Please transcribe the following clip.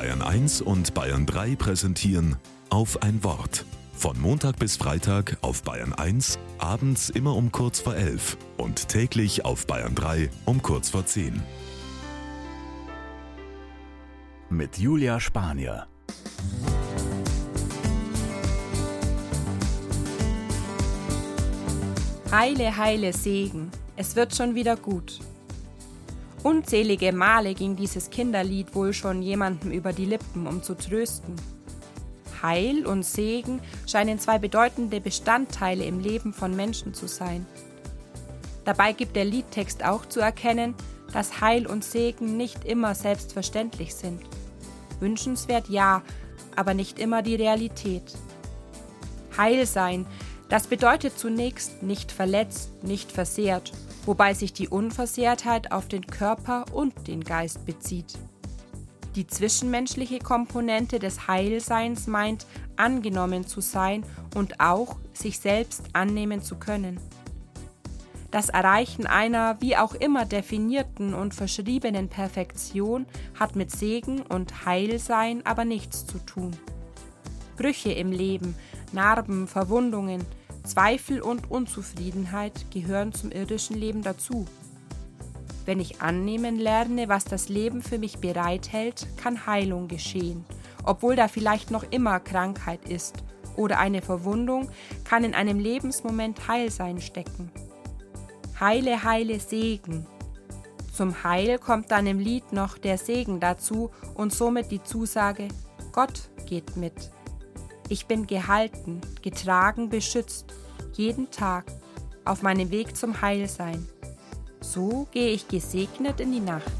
Bayern 1 und Bayern 3 präsentieren auf ein Wort. Von Montag bis Freitag auf Bayern 1, abends immer um kurz vor 11 und täglich auf Bayern 3 um kurz vor 10. Mit Julia Spanier. Heile, heile Segen, es wird schon wieder gut. Unzählige Male ging dieses Kinderlied wohl schon jemandem über die Lippen, um zu trösten. Heil und Segen scheinen zwei bedeutende Bestandteile im Leben von Menschen zu sein. Dabei gibt der Liedtext auch zu erkennen, dass Heil und Segen nicht immer selbstverständlich sind. Wünschenswert ja, aber nicht immer die Realität. Heil sein das bedeutet zunächst nicht verletzt, nicht versehrt, wobei sich die Unversehrtheit auf den Körper und den Geist bezieht. Die zwischenmenschliche Komponente des Heilseins meint, angenommen zu sein und auch sich selbst annehmen zu können. Das Erreichen einer wie auch immer definierten und verschriebenen Perfektion hat mit Segen und Heilsein aber nichts zu tun. Brüche im Leben, Narben, Verwundungen, Zweifel und Unzufriedenheit gehören zum irdischen Leben dazu. Wenn ich annehmen lerne, was das Leben für mich bereithält, kann Heilung geschehen, obwohl da vielleicht noch immer Krankheit ist oder eine Verwundung kann in einem Lebensmoment Heilsein stecken. Heile, heile Segen. Zum Heil kommt dann im Lied noch der Segen dazu und somit die Zusage, Gott geht mit. Ich bin gehalten, getragen, beschützt, jeden Tag auf meinem Weg zum Heilsein. So gehe ich gesegnet in die Nacht.